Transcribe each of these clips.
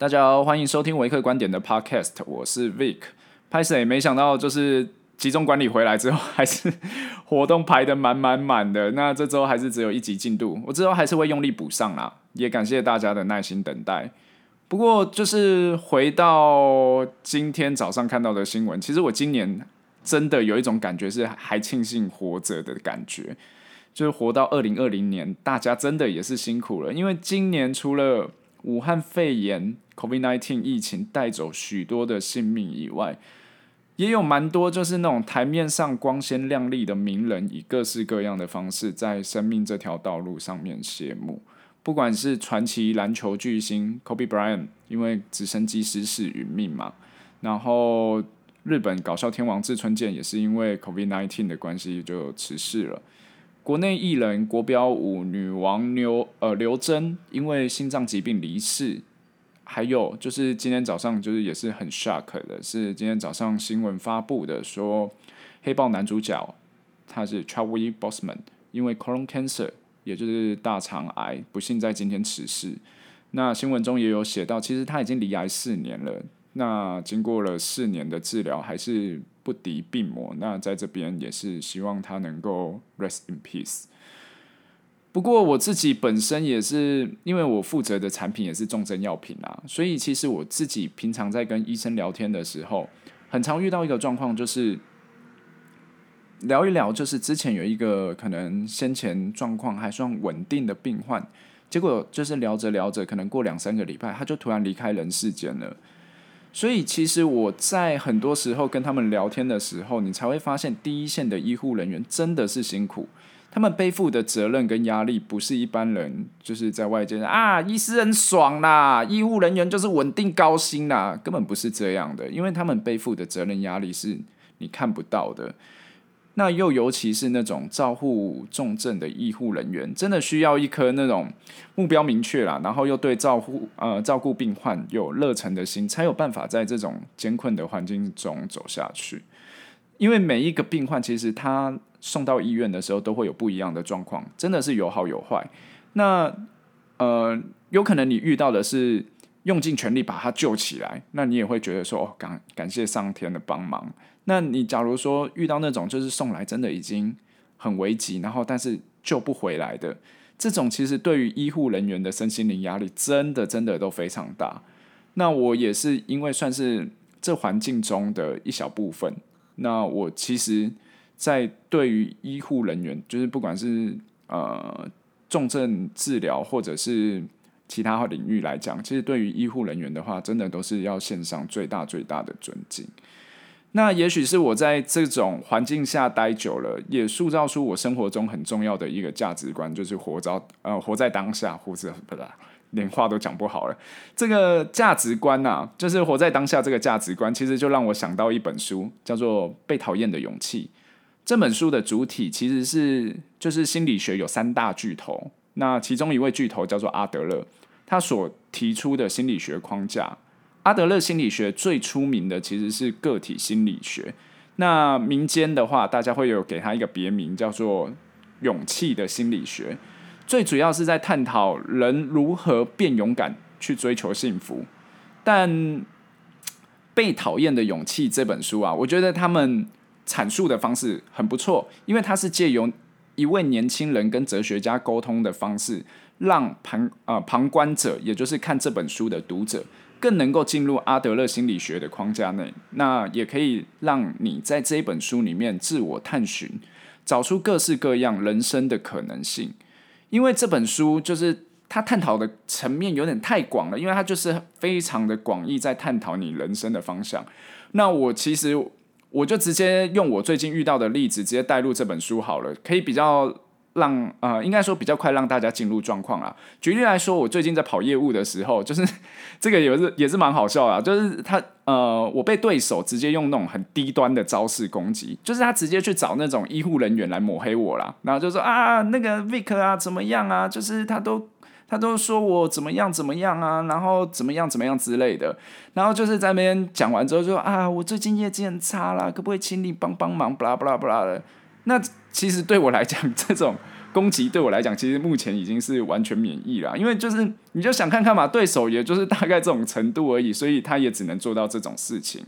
大家好，欢迎收听维克观点的 Podcast，我是 Vic。拍摄也没想到，就是集中管理回来之后，还是 活动排得满满满的。那这周还是只有一集进度，我之后还是会用力补上啦。也感谢大家的耐心等待。不过，就是回到今天早上看到的新闻，其实我今年真的有一种感觉，是还庆幸活着的感觉。就是活到二零二零年，大家真的也是辛苦了，因为今年除了武汉肺炎 （COVID-19） 疫情带走许多的性命以外，也有蛮多就是那种台面上光鲜亮丽的名人，以各式各样的方式在生命这条道路上面谢幕。不管是传奇篮球巨星 Kobe Bryant，因为直升机失事殒命嘛，然后日本搞笑天王志村健也是因为 COVID-19 的关系就辞世了。国内艺人国标舞女王刘呃刘真因为心脏疾病离世，还有就是今天早上就是也是很 shock 的，是今天早上新闻发布的说，黑豹男主角他是 Chadwick Boseman，因为 colon cancer 也就是大肠癌不幸在今天辞世。那新闻中也有写到，其实他已经罹癌四年了，那经过了四年的治疗还是。不敌病魔，那在这边也是希望他能够 rest in peace。不过我自己本身也是，因为我负责的产品也是重症药品啊，所以其实我自己平常在跟医生聊天的时候，很常遇到一个状况，就是聊一聊，就是之前有一个可能先前状况还算稳定的病患，结果就是聊着聊着，可能过两三个礼拜，他就突然离开人世间了。所以，其实我在很多时候跟他们聊天的时候，你才会发现，第一线的医护人员真的是辛苦，他们背负的责任跟压力，不是一般人就是在外界啊，医师很爽啦，医护人员就是稳定高薪啦，根本不是这样的，因为他们背负的责任压力是你看不到的。那又尤其是那种照护重症的医护人员，真的需要一颗那种目标明确啦，然后又对照护呃照顾病患有热忱的心，才有办法在这种艰困的环境中走下去。因为每一个病患其实他送到医院的时候都会有不一样的状况，真的是有好有坏。那呃，有可能你遇到的是用尽全力把他救起来，那你也会觉得说哦，感感谢上天的帮忙。那你假如说遇到那种就是送来真的已经很危急，然后但是救不回来的这种，其实对于医护人员的身心灵压力真的真的都非常大。那我也是因为算是这环境中的一小部分。那我其实，在对于医护人员，就是不管是呃重症治疗或者是其他领域来讲，其实对于医护人员的话，真的都是要献上最大最大的尊敬。那也许是我在这种环境下待久了，也塑造出我生活中很重要的一个价值观，就是活着呃活在当下，或者不啦，连话都讲不好了。这个价值观啊，就是活在当下这个价值观，其实就让我想到一本书，叫做《被讨厌的勇气》。这本书的主体其实是就是心理学有三大巨头，那其中一位巨头叫做阿德勒，他所提出的心理学框架。阿德勒心理学最出名的其实是个体心理学，那民间的话，大家会有给他一个别名，叫做勇气的心理学。最主要是在探讨人如何变勇敢去追求幸福。但被讨厌的勇气这本书啊，我觉得他们阐述的方式很不错，因为它是借由一位年轻人跟哲学家沟通的方式，让旁啊、呃、旁观者，也就是看这本书的读者。更能够进入阿德勒心理学的框架内，那也可以让你在这一本书里面自我探寻，找出各式各样人生的可能性。因为这本书就是它探讨的层面有点太广了，因为它就是非常的广义，在探讨你人生的方向。那我其实我就直接用我最近遇到的例子，直接带入这本书好了，可以比较。让呃，应该说比较快让大家进入状况啊。举例来说，我最近在跑业务的时候，就是 这个也是也是蛮好笑啊，就是他呃，我被对手直接用那种很低端的招式攻击，就是他直接去找那种医护人员来抹黑我啦，然后就说啊，那个 Vic 啊怎么样啊，就是他都他都说我怎么样怎么样啊，然后怎么样怎么样之类的，然后就是在那边讲完之后就说啊，我最近业绩很差啦，可不可以请你帮帮忙，巴拉巴拉巴拉的。那其实对我来讲，这种攻击对我来讲，其实目前已经是完全免疫了。因为就是你就想看看嘛，对手也就是大概这种程度而已，所以他也只能做到这种事情。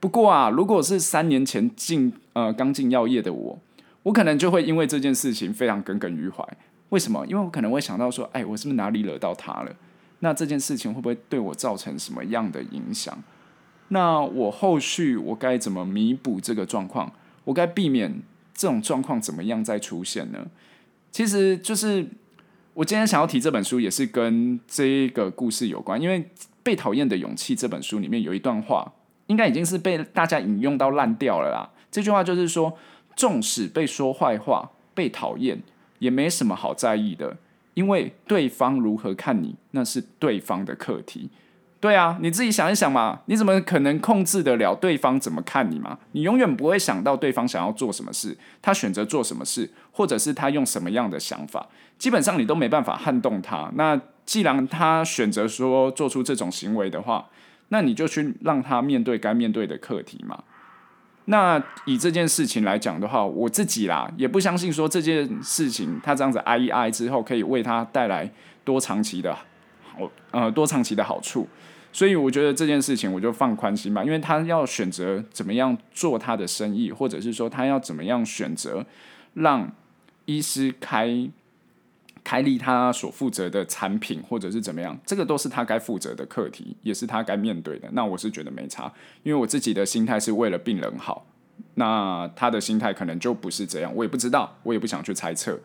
不过啊，如果是三年前进呃刚进药业的我，我可能就会因为这件事情非常耿耿于怀。为什么？因为我可能会想到说，哎，我是不是哪里惹到他了？那这件事情会不会对我造成什么样的影响？那我后续我该怎么弥补这个状况？我该避免这种状况怎么样再出现呢？其实就是我今天想要提这本书，也是跟这个故事有关。因为《被讨厌的勇气》这本书里面有一段话，应该已经是被大家引用到烂掉了啦。这句话就是说，纵使被说坏话、被讨厌，也没什么好在意的，因为对方如何看你，那是对方的课题。对啊，你自己想一想嘛，你怎么可能控制得了对方怎么看你嘛？你永远不会想到对方想要做什么事，他选择做什么事，或者是他用什么样的想法，基本上你都没办法撼动他。那既然他选择说做出这种行为的话，那你就去让他面对该面对的课题嘛。那以这件事情来讲的话，我自己啦也不相信说这件事情他这样子挨一挨之后，可以为他带来多长期的好呃多长期的好处。所以我觉得这件事情我就放宽心吧，因为他要选择怎么样做他的生意，或者是说他要怎么样选择让医师开开立他所负责的产品，或者是怎么样，这个都是他该负责的课题，也是他该面对的。那我是觉得没差，因为我自己的心态是为了病人好，那他的心态可能就不是这样，我也不知道，我也不想去猜测。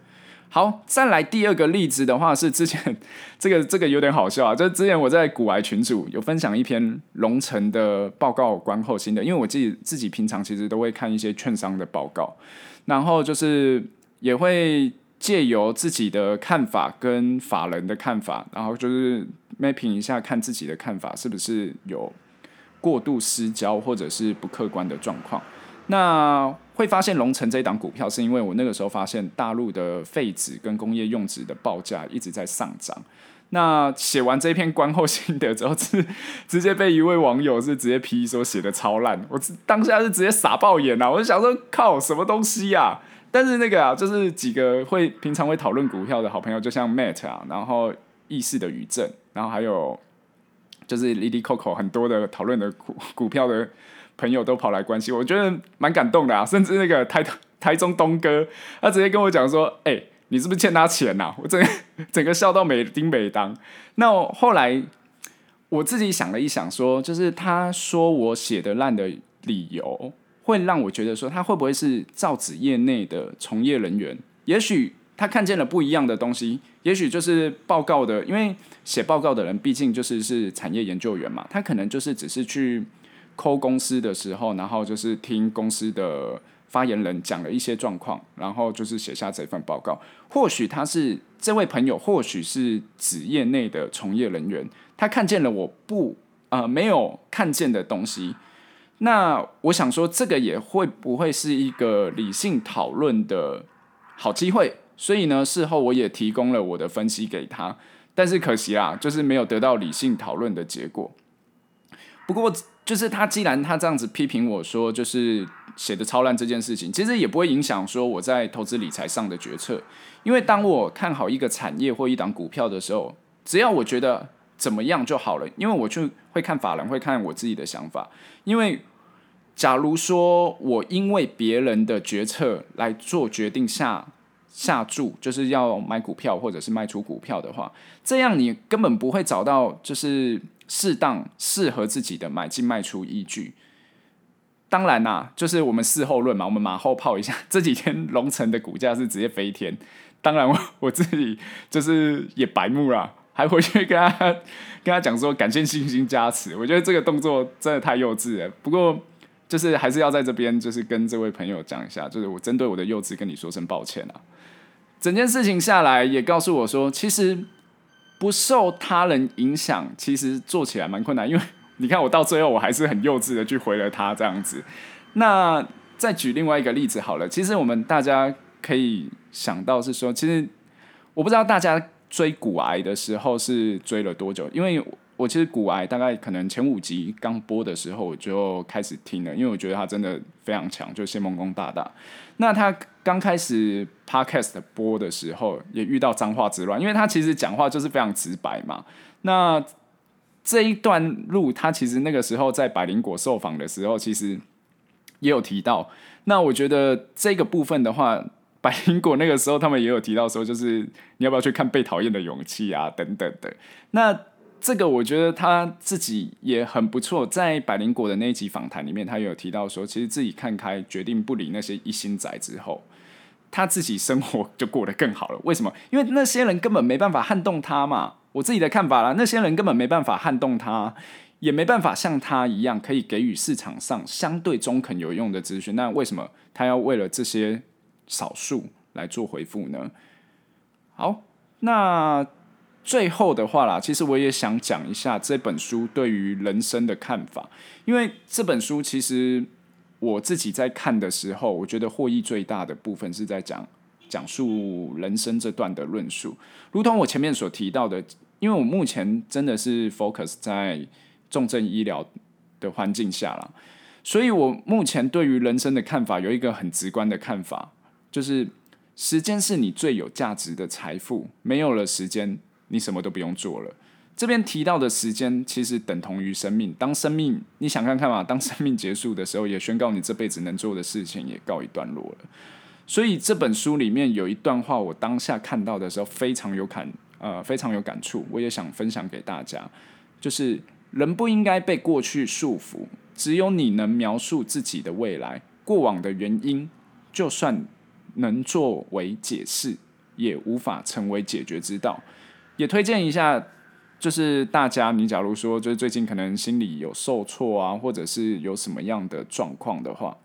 好，再来第二个例子的话是之前这个这个有点好笑啊，就是之前我在股癌群组有分享一篇龙城的报告观后心得，因为我自己自己平常其实都会看一些券商的报告，然后就是也会借由自己的看法跟法人的看法，然后就是 mapping 一下看自己的看法是不是有过度失焦或者是不客观的状况。那会发现龙城这一档股票，是因为我那个时候发现大陆的废纸跟工业用纸的报价一直在上涨。那写完这篇观后心得之后，是直接被一位网友是直接批说写的超烂，我当下是直接傻爆眼啊！我就想说靠什么东西呀？但是那个啊，就是几个会平常会讨论股票的好朋友，就像 Matt 啊，然后意识的余震，然后还有就是 Lily Coco 很多的讨论的股股票的。朋友都跑来关心，我觉得蛮感动的啊！甚至那个台台中东哥，他直接跟我讲说：“哎、你是不是欠他钱呐、啊？”我整整个笑到没丁没当。那后来我自己想了一想，说就是他说我写的烂的理由，会让我觉得说他会不会是造纸业内的从业人员？也许他看见了不一样的东西，也许就是报告的，因为写报告的人毕竟就是是产业研究员嘛，他可能就是只是去。抠公司的时候，然后就是听公司的发言人讲了一些状况，然后就是写下这份报告。或许他是这位朋友，或许是职业内的从业人员，他看见了我不呃没有看见的东西。那我想说，这个也会不会是一个理性讨论的好机会？所以呢，事后我也提供了我的分析给他，但是可惜啊，就是没有得到理性讨论的结果。不过。就是他，既然他这样子批评我说，就是写的超烂这件事情，其实也不会影响说我在投资理财上的决策。因为当我看好一个产业或一档股票的时候，只要我觉得怎么样就好了，因为我就会看法人，会看我自己的想法。因为假如说我因为别人的决策来做决定下下注，就是要买股票或者是卖出股票的话，这样你根本不会找到就是。适当适合自己的买进卖出依据，当然啦、就是我们事后论嘛，我们马后炮一下。这几天龙城的股价是直接飞天，当然我 我自己就是也白目了，还回去跟他 跟他讲说感谢信心加持。我觉得这个动作真的太幼稚了，不过就是还是要在这边就是跟这位朋友讲一下，就是我针对我的幼稚跟你说声抱歉啊。整件事情下来也告诉我说，其实。不受他人影响，其实做起来蛮困难，因为你看我到最后我还是很幼稚的去回了他这样子。那再举另外一个例子好了，其实我们大家可以想到是说，其实我不知道大家追骨癌的时候是追了多久，因为我其实骨癌大概可能前五集刚播的时候我就开始听了，因为我觉得他真的非常强，就谢孟恭大大。那他刚开始 podcast 播的时候，也遇到脏话之乱，因为他其实讲话就是非常直白嘛。那这一段路，他其实那个时候在百灵果受访的时候，其实也有提到。那我觉得这个部分的话，百灵果那个时候他们也有提到说，就是你要不要去看《被讨厌的勇气》啊，等等的。那这个我觉得他自己也很不错，在百灵果的那一集访谈里面，他也有提到说，其实自己看开，决定不理那些一心仔之后，他自己生活就过得更好了。为什么？因为那些人根本没办法撼动他嘛。我自己的看法啦，那些人根本没办法撼动他，也没办法像他一样可以给予市场上相对中肯有用的资讯。那为什么他要为了这些少数来做回复呢？好，那最后的话啦，其实我也想讲一下这本书对于人生的看法，因为这本书其实我自己在看的时候，我觉得获益最大的部分是在讲讲述人生这段的论述，如同我前面所提到的。因为我目前真的是 focus 在重症医疗的环境下了，所以我目前对于人生的看法有一个很直观的看法，就是时间是你最有价值的财富，没有了时间，你什么都不用做了。这边提到的时间其实等同于生命，当生命你想看看嘛，当生命结束的时候，也宣告你这辈子能做的事情也告一段落了。所以这本书里面有一段话，我当下看到的时候非常有感。呃，非常有感触，我也想分享给大家，就是人不应该被过去束缚，只有你能描述自己的未来，过往的原因，就算能作为解释，也无法成为解决之道。也推荐一下，就是大家，你假如说就是最近可能心里有受挫啊，或者是有什么样的状况的话，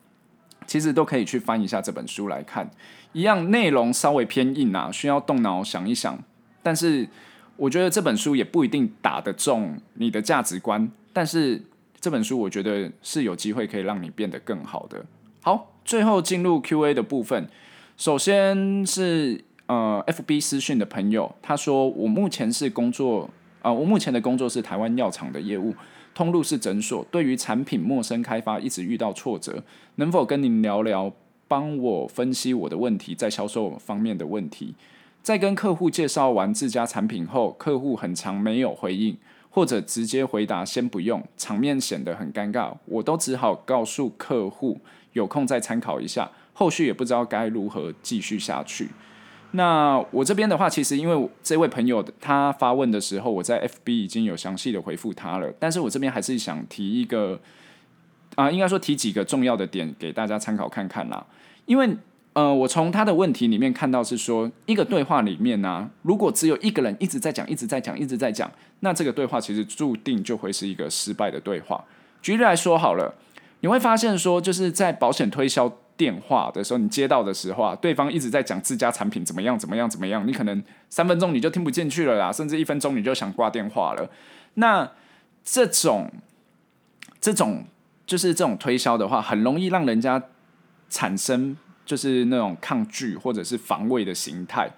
其实都可以去翻一下这本书来看，一样内容稍微偏硬啊，需要动脑想一想。但是我觉得这本书也不一定打得中你的价值观，但是这本书我觉得是有机会可以让你变得更好的。好，最后进入 Q&A 的部分，首先是呃 FB 私讯的朋友，他说我目前是工作、呃，我目前的工作是台湾药厂的业务，通路是诊所，对于产品陌生开发一直遇到挫折，能否跟您聊聊，帮我分析我的问题，在销售方面的问题？在跟客户介绍完自家产品后，客户很常没有回应，或者直接回答先不用，场面显得很尴尬。我都只好告诉客户有空再参考一下，后续也不知道该如何继续下去。那我这边的话，其实因为这位朋友他发问的时候，我在 FB 已经有详细的回复他了，但是我这边还是想提一个啊，应该说提几个重要的点给大家参考看看啦，因为。呃，我从他的问题里面看到是说，一个对话里面呢、如果只有一个人一直在讲，一直在讲，一直在讲，那这个对话其实注定就会是一个失败的对话。举例来说好了，你会发现说，就是在保险推销电话的时候，你接到的时候啊，对方一直在讲自家产品怎么样怎么样怎么样，你可能三分钟你就听不进去了啦，甚至一分钟你就想挂电话了。那这种这种就是这种推销的话，很容易让人家产生。就是那种抗拒或者是防卫的形态，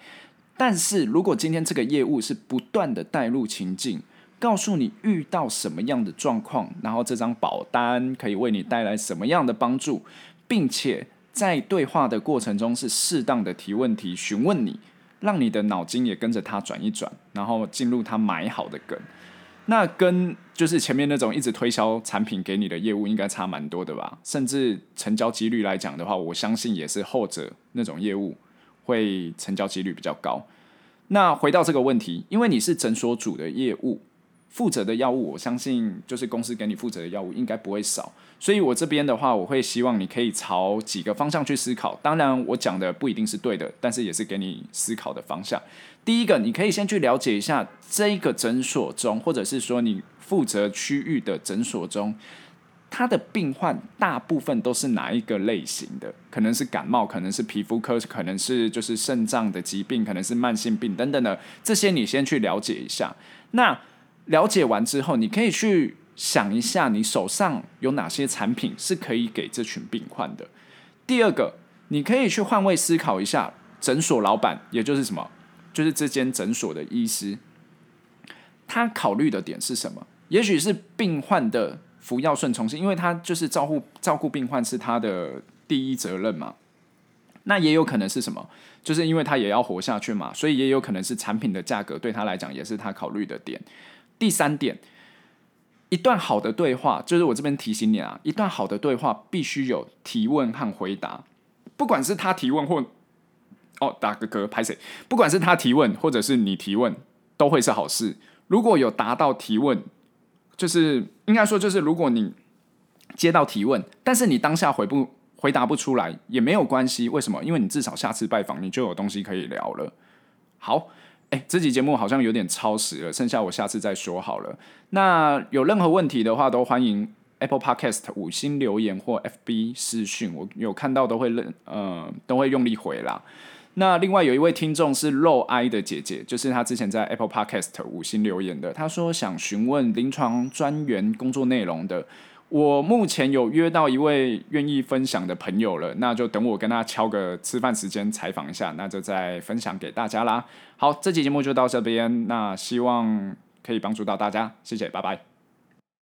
但是如果今天这个业务是不断的带入情境，告诉你遇到什么样的状况，然后这张保单可以为你带来什么样的帮助，并且在对话的过程中是适当的提问题询问你，让你的脑筋也跟着他转一转，然后进入他埋好的梗。那跟就是前面那种一直推销产品给你的业务应该差蛮多的吧？甚至成交几率来讲的话，我相信也是后者那种业务会成交几率比较高。那回到这个问题，因为你是诊所主的业务。负责的药物，我相信就是公司给你负责的药物应该不会少，所以我这边的话，我会希望你可以朝几个方向去思考。当然，我讲的不一定是对的，但是也是给你思考的方向。第一个，你可以先去了解一下这个诊所中，或者是说你负责区域的诊所中，他的病患大部分都是哪一个类型的？可能是感冒，可能是皮肤科，可能是就是肾脏的疾病，可能是慢性病等等的，这些你先去了解一下。那了解完之后，你可以去想一下，你手上有哪些产品是可以给这群病患的。第二个，你可以去换位思考一下，诊所老板，也就是什么，就是这间诊所的医师，他考虑的点是什么？也许是病患的服药顺从性，因为他就是照顾照顾病患是他的第一责任嘛。那也有可能是什么？就是因为他也要活下去嘛，所以也有可能是产品的价格对他来讲也是他考虑的点。第三点，一段好的对话，就是我这边提醒你啊，一段好的对话必须有提问和回答，不管是他提问或哦打个嗝拍谁，不管是他提问或者是你提问，都会是好事。如果有达到提问，就是应该说就是如果你接到提问，但是你当下回不。回答不出来也没有关系，为什么？因为你至少下次拜访你就有东西可以聊了。好，哎，这集节目好像有点超时了，剩下我下次再说好了。那有任何问题的话，都欢迎 Apple Podcast 五星留言或 FB 私讯，我有看到都会认，呃，都会用力回啦。那另外有一位听众是肉爱的姐姐，就是她之前在 Apple Podcast 五星留言的，她说想询问临床专员工作内容的。我目前有约到一位愿意分享的朋友了，那就等我跟他敲个吃饭时间采访一下，那就再分享给大家啦。好，这期节目就到这边，那希望可以帮助到大家，谢谢，拜拜。